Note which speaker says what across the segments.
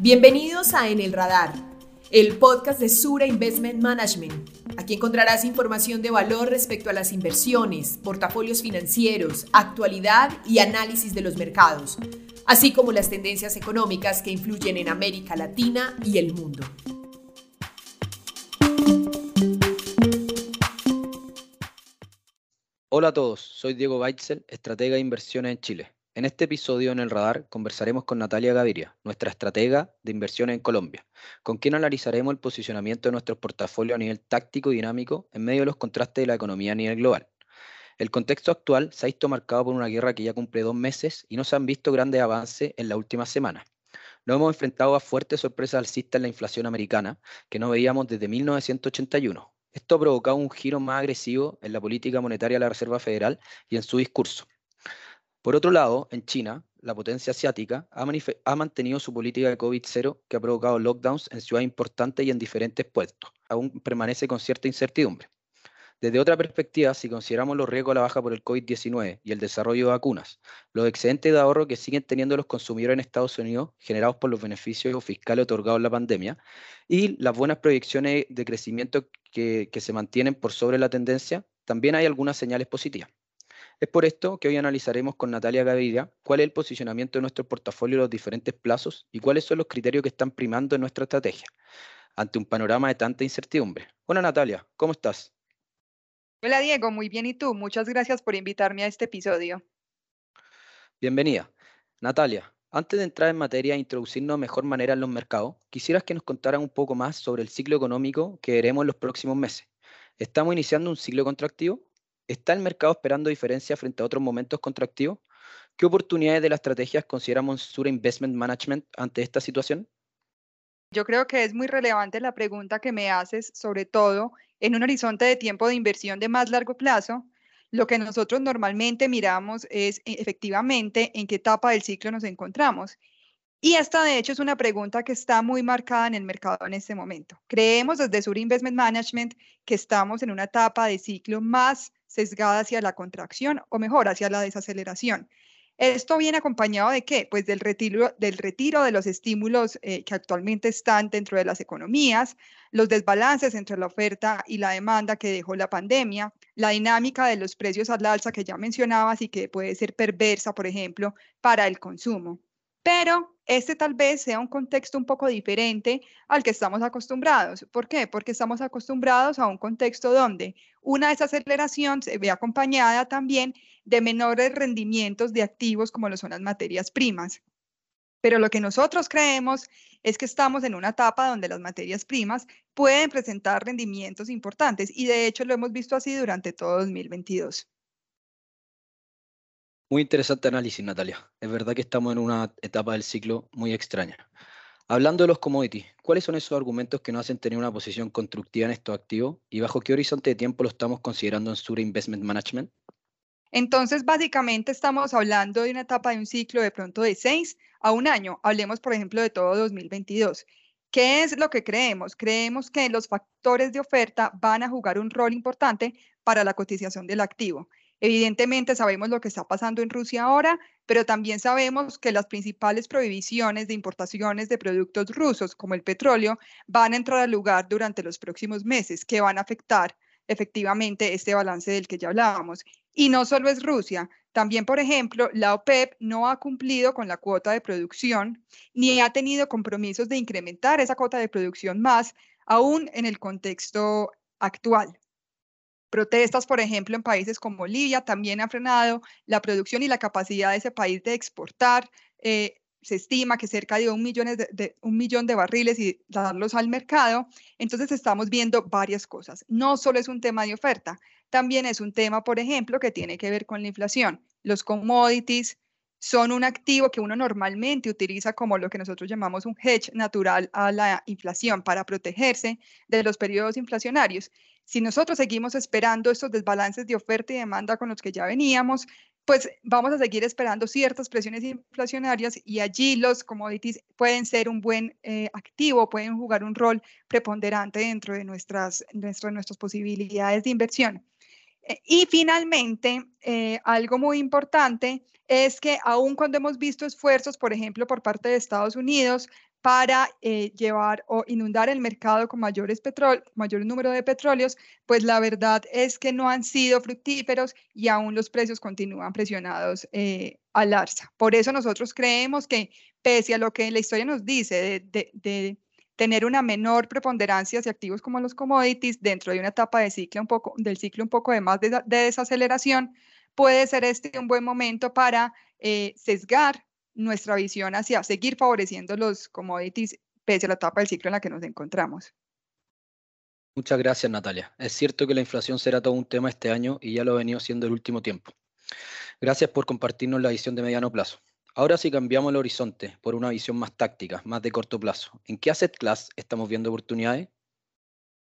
Speaker 1: Bienvenidos a En el Radar, el podcast de Sura Investment Management. Aquí encontrarás información de valor respecto a las inversiones, portafolios financieros, actualidad y análisis de los mercados, así como las tendencias económicas que influyen en América Latina y el mundo.
Speaker 2: Hola a todos, soy Diego Weitzel, estratega de inversiones en Chile. En este episodio en el radar conversaremos con Natalia Gaviria, nuestra estratega de inversiones en Colombia, con quien analizaremos el posicionamiento de nuestro portafolio a nivel táctico y dinámico en medio de los contrastes de la economía a nivel global. El contexto actual se ha visto marcado por una guerra que ya cumple dos meses y no se han visto grandes avances en la última semana. Nos hemos enfrentado a fuertes sorpresas alcistas en la inflación americana que no veíamos desde 1981. Esto ha provocado un giro más agresivo en la política monetaria de la Reserva Federal y en su discurso. Por otro lado, en China, la potencia asiática ha, mantenido su política de COVID-0 que ha provocado lockdowns en ciudades importantes y en diferentes puestos. Aún permanece con cierta incertidumbre. Desde otra perspectiva, si consideramos los riesgos a la baja por el COVID-19 y el desarrollo de vacunas, los excedentes de ahorro que siguen teniendo los consumidores en Estados Unidos, generados por los beneficios fiscales otorgados en la pandemia, y las buenas proyecciones de crecimiento que se mantienen por sobre la tendencia, también hay algunas señales positivas. Es por esto que hoy analizaremos con Natalia Gaviria cuál es el posicionamiento de nuestro portafolio en los diferentes plazos y cuáles son los criterios que están primando en nuestra estrategia ante un panorama de tanta incertidumbre. Hola Natalia, ¿cómo estás?
Speaker 3: Hola Diego, muy bien. ¿Y tú? Muchas gracias por invitarme a este episodio.
Speaker 2: Bienvenida. Natalia, antes de entrar en materia e introducirnos de mejor manera en los mercados, quisieras que nos contaran un poco más sobre el ciclo económico que veremos en los próximos meses. ¿Estamos iniciando un ciclo contractivo? ¿Está el mercado esperando diferencia frente a otros momentos contractivos? ¿Qué oportunidades de las estrategias consideramos Sura Investment Management ante esta situación?
Speaker 3: Yo creo que es muy relevante la pregunta que me haces, sobre todo en un horizonte de tiempo de inversión de más largo plazo. Lo que nosotros normalmente miramos es e, efectivamente en qué etapa del ciclo nos encontramos. Y esta, de hecho, es una pregunta que está muy marcada en el mercado en este momento. Creemos desde Sur Investment Management que estamos en una etapa de ciclo más sesgada hacia la contracción o mejor, hacia la desaceleración. Esto viene acompañado de qué? Pues del retiro, del retiro de los estímulos eh, que actualmente están dentro de las economías, los desbalances entre la oferta y la demanda que dejó la pandemia, la dinámica de los precios al alza que ya mencionabas y que puede ser perversa, por ejemplo, para el consumo. Pero este tal vez sea un contexto un poco diferente al que estamos acostumbrados. ¿Por qué? Porque estamos acostumbrados a un contexto donde una desaceleración se ve acompañada también de menores rendimientos de activos como lo son las materias primas. Pero lo que nosotros creemos es que estamos en una etapa donde las materias primas pueden presentar rendimientos importantes y de hecho lo hemos visto así durante todo 2022.
Speaker 2: Muy interesante análisis, Natalia. Es verdad que estamos en una etapa del ciclo muy extraña. Hablando de los commodities, ¿cuáles son esos argumentos que nos hacen tener una posición constructiva en estos activos y bajo qué horizonte de tiempo lo estamos considerando en Sura Investment Management?
Speaker 3: Entonces, básicamente estamos hablando de una etapa de un ciclo de pronto de seis a un año. Hablemos, por ejemplo, de todo 2022. ¿Qué es lo que creemos? Creemos que los factores de oferta van a jugar un rol importante para la cotización del activo. Evidentemente sabemos lo que está pasando en Rusia ahora, pero también sabemos que las principales prohibiciones de importaciones de productos rusos, como el petróleo, van a entrar al lugar durante los próximos meses, que van a afectar efectivamente este balance del que ya hablábamos. Y no solo es Rusia, también, por ejemplo, la OPEP no ha cumplido con la cuota de producción ni ha tenido compromisos de incrementar esa cuota de producción más, aún en el contexto actual. Protestas, por ejemplo, en países como Libia también han frenado la producción y la capacidad de ese país de exportar. Eh, se estima que cerca de un, de, un millón de barriles y darlos al mercado. Entonces estamos viendo varias cosas. No solo es un tema de oferta, también es un tema, por ejemplo, que tiene que ver con la inflación. Los commodities son un activo que uno normalmente utiliza como lo que nosotros llamamos un hedge natural a la inflación para protegerse de los periodos inflacionarios. Si nosotros seguimos esperando estos desbalances de oferta y demanda con los que ya veníamos, pues vamos a seguir esperando ciertas presiones inflacionarias y allí los commodities pueden ser un buen eh, activo, pueden jugar un rol preponderante dentro de nuestras, nuestras, nuestras posibilidades de inversión. Eh, y finalmente, eh, algo muy importante es que aun cuando hemos visto esfuerzos, por ejemplo, por parte de Estados Unidos para eh, llevar o inundar el mercado con mayores mayor número de petróleos, pues la verdad es que no han sido fructíferos y aún los precios continúan presionados al alza. Por eso nosotros creemos que pese a lo que la historia nos dice de, tener una menor preponderancia hacia activos como los commodities dentro de una etapa de ciclo un poco, del ciclo un poco de más de, desaceleración, puede ser este un buen momento para eh, sesgar nuestra visión hacia seguir favoreciendo los commodities pese a la etapa del ciclo en la que nos encontramos.
Speaker 2: Muchas gracias, Natalia. Es cierto que la inflación será todo un tema este año y ya lo ha venido siendo el último tiempo. Gracias por compartirnos la visión de mediano plazo. Ahora si cambiamos el horizonte por una visión más táctica, más de corto plazo, ¿en qué asset class estamos viendo oportunidades?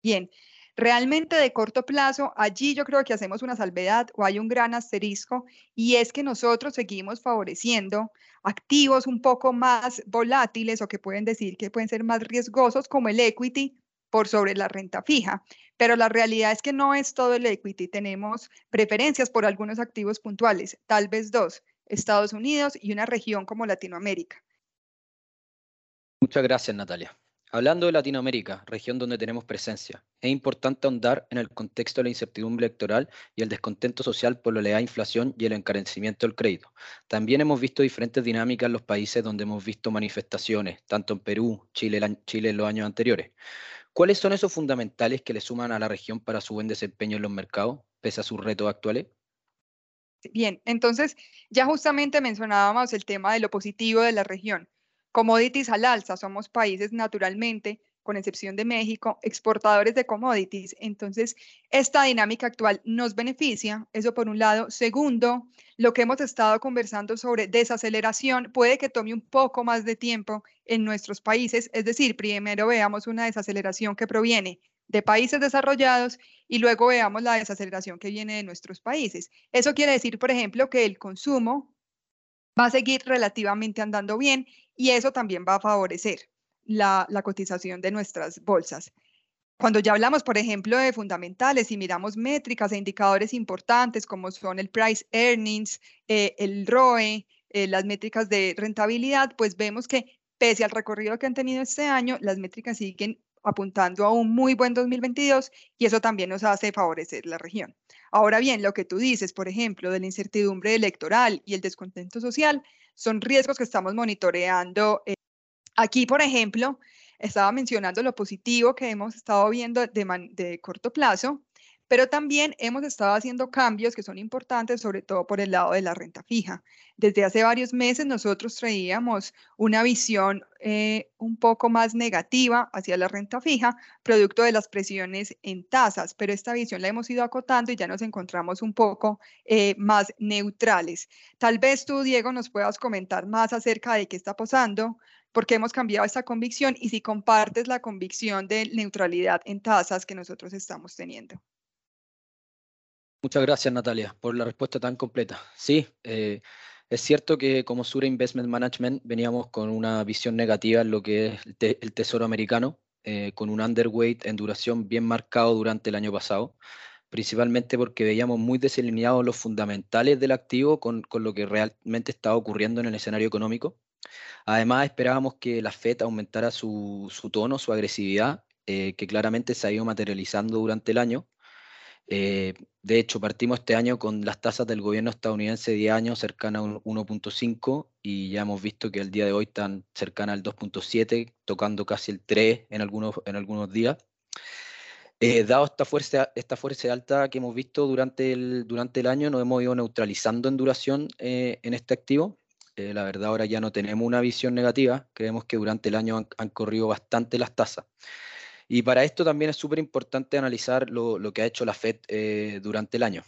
Speaker 3: Bien, Realmente de corto plazo, allí yo creo que hacemos una salvedad o hay un gran asterisco y es que nosotros seguimos favoreciendo activos un poco más volátiles o que pueden decir que pueden ser más riesgosos como el equity por sobre la renta fija. Pero la realidad es que no es todo el equity. Tenemos preferencias por algunos activos puntuales, tal vez dos, Estados Unidos y una región como Latinoamérica.
Speaker 2: Muchas gracias, Natalia. Hablando de Latinoamérica, región donde tenemos presencia, es importante ahondar en el contexto de la incertidumbre electoral y el descontento social por la elevada inflación y el encarecimiento del crédito. También hemos visto diferentes dinámicas en los países donde hemos visto manifestaciones, tanto en Perú, Chile, Chile en los años anteriores. ¿Cuáles son esos fundamentales que le suman a la región para su buen desempeño en los mercados, pese a sus retos actuales?
Speaker 3: Bien, entonces ya justamente mencionábamos el tema de lo positivo de la región Commodities al alza, somos países naturalmente, con excepción de México, exportadores de commodities. Entonces, esta dinámica actual nos beneficia, eso por un lado. Segundo, lo que hemos estado conversando sobre desaceleración puede que tome un poco más de tiempo en nuestros países, es decir, primero veamos una desaceleración que proviene de países desarrollados y luego veamos la desaceleración que viene de nuestros países. Eso quiere decir, por ejemplo, que el consumo va a seguir relativamente andando bien y eso también va a favorecer la, cotización de nuestras bolsas. Cuando ya hablamos, por ejemplo, de fundamentales y miramos métricas e indicadores importantes como son el price earnings, eh, el ROE, eh, las métricas de rentabilidad, pues vemos que pese al recorrido que han tenido este año, las métricas siguen apuntando a un muy buen 2022 y eso también nos hace favorecer la región. Ahora bien, lo que tú dices, por ejemplo, de la incertidumbre electoral y el descontento social, son riesgos que estamos monitoreando. Eh, aquí, por ejemplo, estaba mencionando lo positivo que hemos estado viendo de, de corto plazo, pero también hemos estado haciendo cambios que son importantes, sobre todo por el lado de la renta fija. Desde hace varios meses nosotros traíamos una visión eh, un poco más negativa hacia la renta fija, producto de las presiones en tasas, pero esta visión la hemos ido acotando y ya nos encontramos un poco eh, más neutrales. Tal vez tú, Diego, nos puedas comentar más acerca de qué está pasando, por qué hemos cambiado esta convicción y si compartes la convicción de neutralidad en tasas que nosotros estamos teniendo.
Speaker 2: Muchas gracias, Natalia, por la respuesta tan completa. Sí, eh, es cierto que como Sura Investment Management veníamos con una visión negativa en lo que es el, tesoro americano, eh, con un underweight en duración bien marcado durante el año pasado, principalmente porque veíamos muy desalineados los fundamentales del activo con, lo que realmente estaba ocurriendo en el escenario económico. Además, esperábamos que la Fed aumentara su, tono, su agresividad, eh, que claramente se ha ido materializando durante el año eh, de hecho, partimos este año con las tasas del gobierno estadounidense de 10 años cercanas a un 1.5 y ya hemos visto que el día de hoy están cercanas al 2.7, tocando casi el 3 en algunos, en algunos días. Eh, dado esta fuerza, esta fuerza alta que hemos visto durante el, durante el año, nos hemos ido neutralizando en duración eh, en este activo. la verdad ahora ya no tenemos una visión negativa, creemos que durante el año han corrido bastante las tasas. Y para esto también es súper importante analizar lo, que ha hecho la Fed eh, durante el año.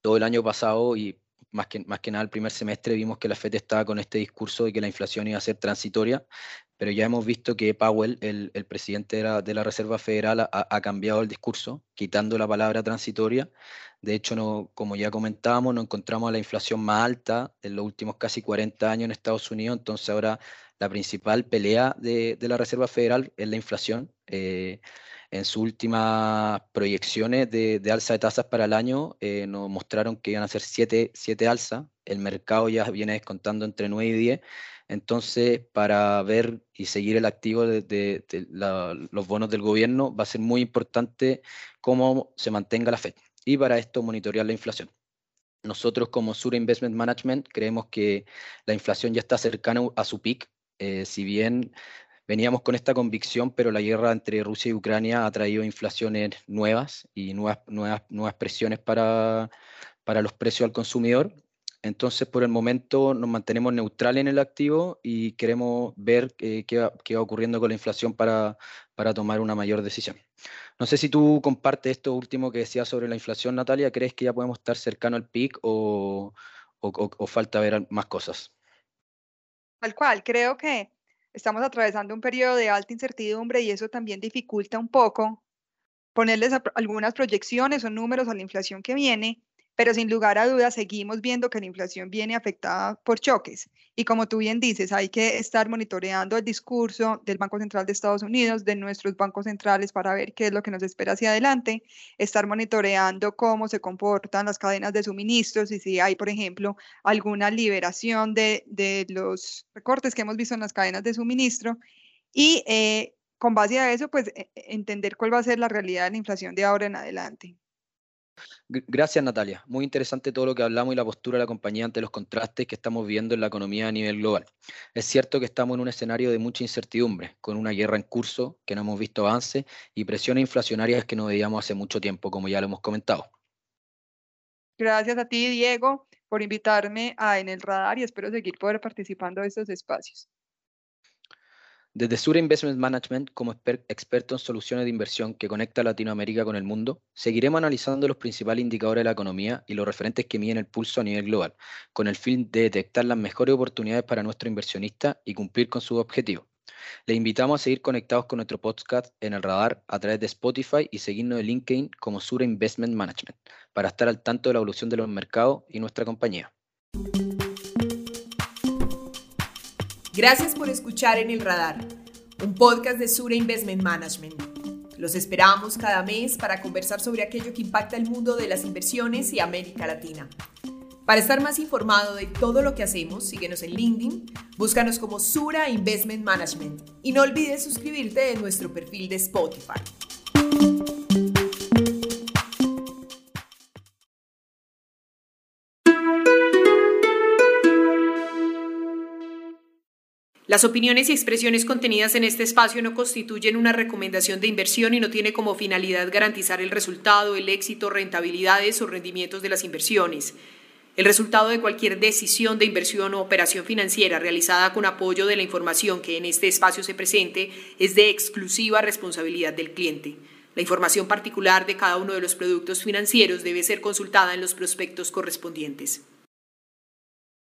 Speaker 2: Todo el año pasado y más que, nada el primer semestre vimos que la Fed estaba con este discurso de que la inflación iba a ser transitoria, pero ya hemos visto que Powell, el, presidente de la, Reserva Federal, ha, cambiado el discurso, quitando la palabra transitoria, De hecho, no, como ya comentábamos, nos encontramos la inflación más alta en los últimos casi 40 años en Estados Unidos, entonces ahora la principal pelea de, la Reserva Federal es la inflación. Eh, en sus últimas proyecciones de, alza de tasas para el año eh, nos mostraron que iban a ser 7 alzas, el mercado ya viene descontando entre 9 y 10, entonces para ver y seguir el activo de, los bonos del gobierno va a ser muy importante cómo se mantenga la FED y para esto monitorear la inflación. Nosotros como Sura Investment Management creemos que la inflación ya está cercana a su peak, eh, si bien veníamos con esta convicción, pero la guerra entre Rusia y Ucrania ha traído inflaciones nuevas y nuevas, nuevas, nuevas presiones para, para los precios al consumidor. Entonces, por el momento nos mantenemos neutrales en el activo y queremos ver eh, qué, va, qué, va, ocurriendo con la inflación para, para, tomar una mayor decisión. No sé si tú compartes esto último que decías sobre la inflación, Natalia. ¿Crees que ya podemos estar cercano al pic o, o, o falta ver más cosas?
Speaker 3: Tal cual, creo que estamos atravesando un periodo de alta incertidumbre y eso también dificulta un poco ponerles algunas proyecciones o números a la inflación que viene pero sin lugar a dudas seguimos viendo que la inflación viene afectada por choques. Y como tú bien dices, hay que estar monitoreando el discurso del Banco Central de Estados Unidos, de nuestros bancos centrales para ver qué es lo que nos espera hacia adelante, estar monitoreando cómo se comportan las cadenas de suministros y si hay, por ejemplo, alguna liberación de, de los recortes que hemos visto en las cadenas de suministro. Y eh, con base a eso, pues e, e, entender cuál va a ser la realidad de la inflación de ahora en adelante.
Speaker 2: Gracias, Natalia. Muy interesante todo lo que hablamos y la postura de la compañía ante los contrastes que estamos viendo en la economía a nivel global. Es cierto que estamos en un escenario de mucha incertidumbre, con una guerra en curso que no hemos visto avance y presiones inflacionarias que no veíamos hace mucho tiempo, como ya lo hemos comentado.
Speaker 3: Gracias a ti, Diego, por invitarme a En el Radar y espero seguir poder participando de estos espacios.
Speaker 2: Desde Sura Investment Management, como experto en soluciones de inversión que conecta Latinoamérica con el mundo, seguiremos analizando los principales indicadores de la economía y los referentes que miden el pulso a nivel global, con el fin de detectar las mejores oportunidades para nuestro inversionista y cumplir con sus objetivos. Le invitamos a seguir conectados con nuestro podcast en el radar a través de Spotify y seguirnos en LinkedIn como Sura Investment Management para estar al tanto de la evolución de los mercados y nuestra compañía.
Speaker 1: Gracias por escuchar en el radar, un podcast de Sura Investment Management. Los esperamos cada mes para conversar sobre aquello que impacta el mundo de las inversiones y América Latina. Para estar más informado de todo lo que hacemos, síguenos en LinkedIn, búscanos como Sura Investment Management y no olvides suscribirte en nuestro perfil de Spotify. Las opiniones y expresiones contenidas en este espacio no constituyen una recomendación de inversión y no tiene como finalidad garantizar el resultado, el éxito, rentabilidades o rendimientos de las inversiones. El resultado de cualquier decisión de inversión o operación financiera realizada con apoyo de la información que en este espacio se presente es de exclusiva responsabilidad del cliente. La información particular de cada uno de los productos financieros debe ser consultada en los prospectos correspondientes.